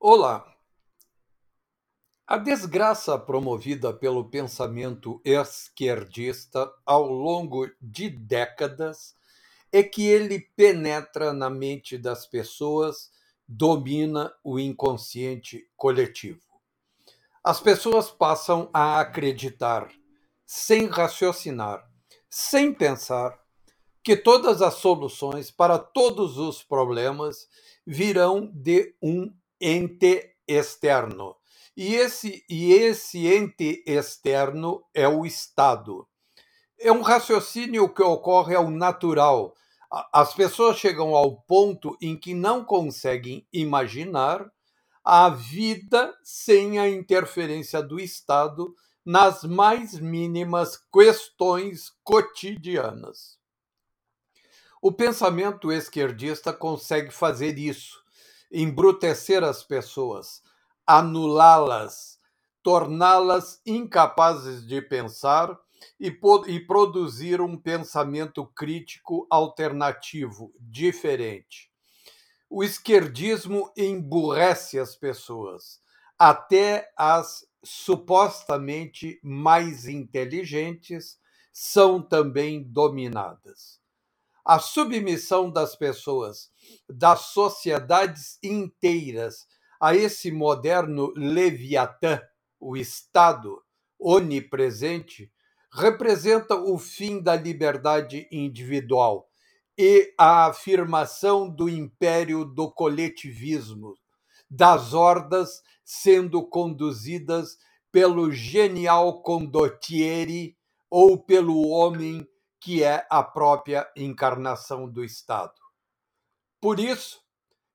Olá! A desgraça promovida pelo pensamento esquerdista ao longo de décadas é que ele penetra na mente das pessoas, domina o inconsciente coletivo. As pessoas passam a acreditar, sem raciocinar, sem pensar, que todas as soluções para todos os problemas virão de um ente externo. E esse, e esse ente externo é o Estado. É um raciocínio que ocorre ao natural. As pessoas chegam ao ponto em que não conseguem imaginar a vida sem a interferência do Estado nas mais mínimas questões cotidianas. O pensamento esquerdista consegue fazer isso embrutecer as pessoas, anulá-las, torná-las incapazes de pensar e, e, produzir um pensamento crítico alternativo, diferente. O esquerdismo emburrece as pessoas, até as supostamente mais inteligentes são também dominadas a submissão das pessoas, das sociedades inteiras, a esse moderno Leviatã, o Estado onipresente, representa o fim da liberdade individual e a afirmação do império do coletivismo, das hordas sendo conduzidas pelo genial condottieri ou pelo homem que é a própria encarnação do Estado. Por isso,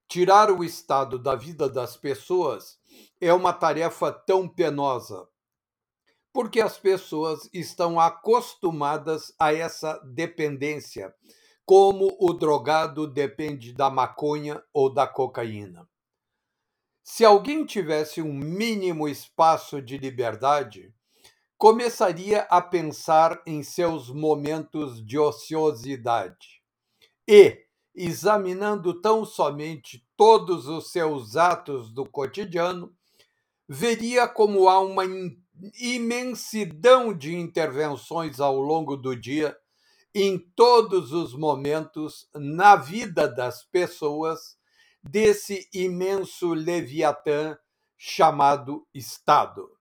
tirar o Estado da vida das pessoas é uma tarefa tão penosa, porque as pessoas estão acostumadas a essa dependência, como o drogado depende da maconha ou da cocaína. Se alguém tivesse um mínimo espaço de liberdade, começaria a pensar em seus momentos de ociosidade e, examinando tão somente todos os seus atos do cotidiano, veria como há uma imensidão de intervenções ao longo do dia, em todos os momentos, na vida das pessoas, desse imenso Leviatã chamado Estado.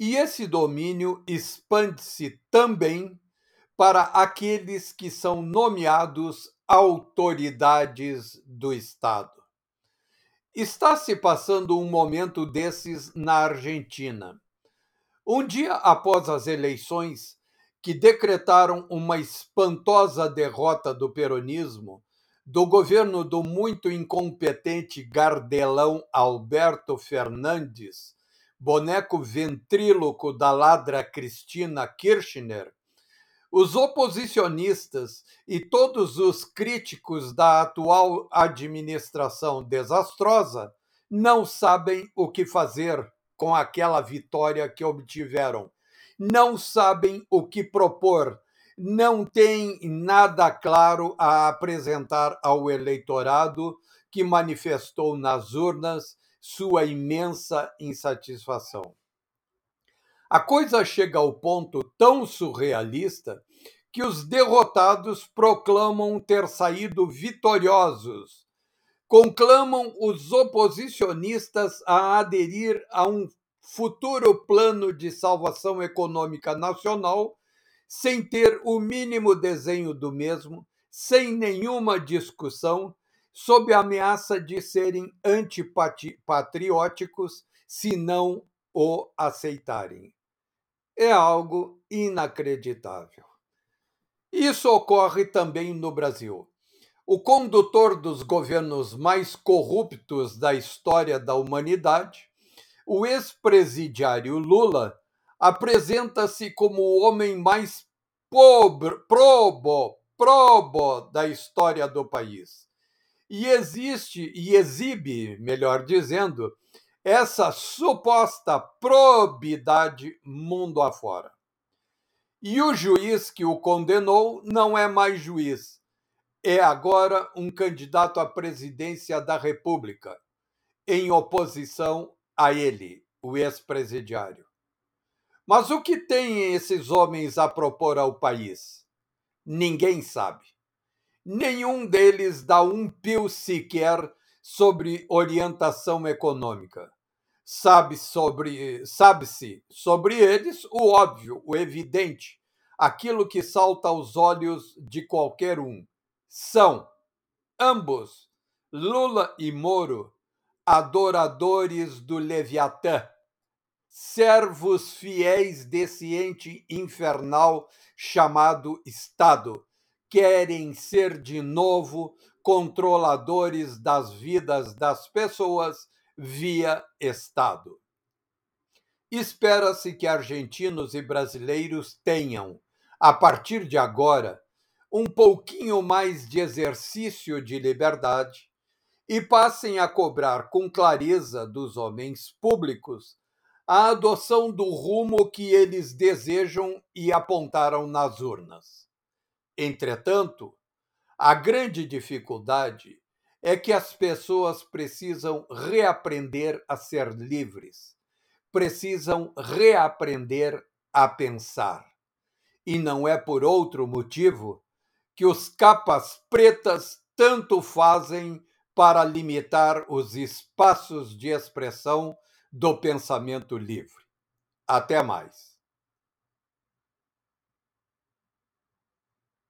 E esse domínio expande-se também para aqueles que são nomeados autoridades do Estado. Está se passando um momento desses na Argentina. Um dia após as eleições, que decretaram uma espantosa derrota do peronismo, do governo do muito incompetente gardelão Alberto Fernandes, boneco ventríloco da ladra Cristina Kirchner, os oposicionistas e todos os críticos da atual administração desastrosa não sabem o que fazer com aquela vitória que obtiveram. Não sabem o que propor, não têm nada claro a apresentar ao eleitorado que manifestou nas urnas sua imensa insatisfação. A coisa chega ao ponto tão surrealista que os derrotados proclamam ter saído vitoriosos, conclamam os oposicionistas a aderir a um futuro plano de salvação econômica nacional sem ter o mínimo desenho do mesmo, sem nenhuma discussão sob a ameaça de serem antipatrióticos se não o aceitarem. É algo inacreditável. Isso ocorre também no Brasil. O condutor dos governos mais corruptos da história da humanidade, o ex-presidiário Lula, apresenta-se como o homem mais pobre, probo, probo da história do país e existe e exibe, melhor dizendo, essa suposta probidade mundo afora. E o juiz que o condenou não é mais juiz, é agora um candidato à presidência da República. em oposição a ele, o ex-presidiário. Mas o que têm esses homens a propor ao país? Ninguém sabe. Nenhum deles dá um pio sequer sobre orientação econômica. Sabe sobre sabe-se sobre eles o óbvio, o evidente, aquilo que salta aos olhos de qualquer um. São ambos, Lula e Moro, adoradores do Leviatã, servos fiéis desse ente infernal chamado Estado, querem ser de novo controladores das vidas das pessoas via Estado. Espera-se que argentinos e brasileiros tenham, a partir de agora, um pouquinho mais de exercício de liberdade e passem a cobrar com clareza dos homens públicos a adoção do rumo que eles desejam e apontaram nas urnas. Entretanto, a grande dificuldade é que as pessoas precisam reaprender a ser livres, precisam reaprender a pensar. E não é por outro motivo que os capas pretas tanto fazem para limitar os espaços de expressão do pensamento livre. Até mais.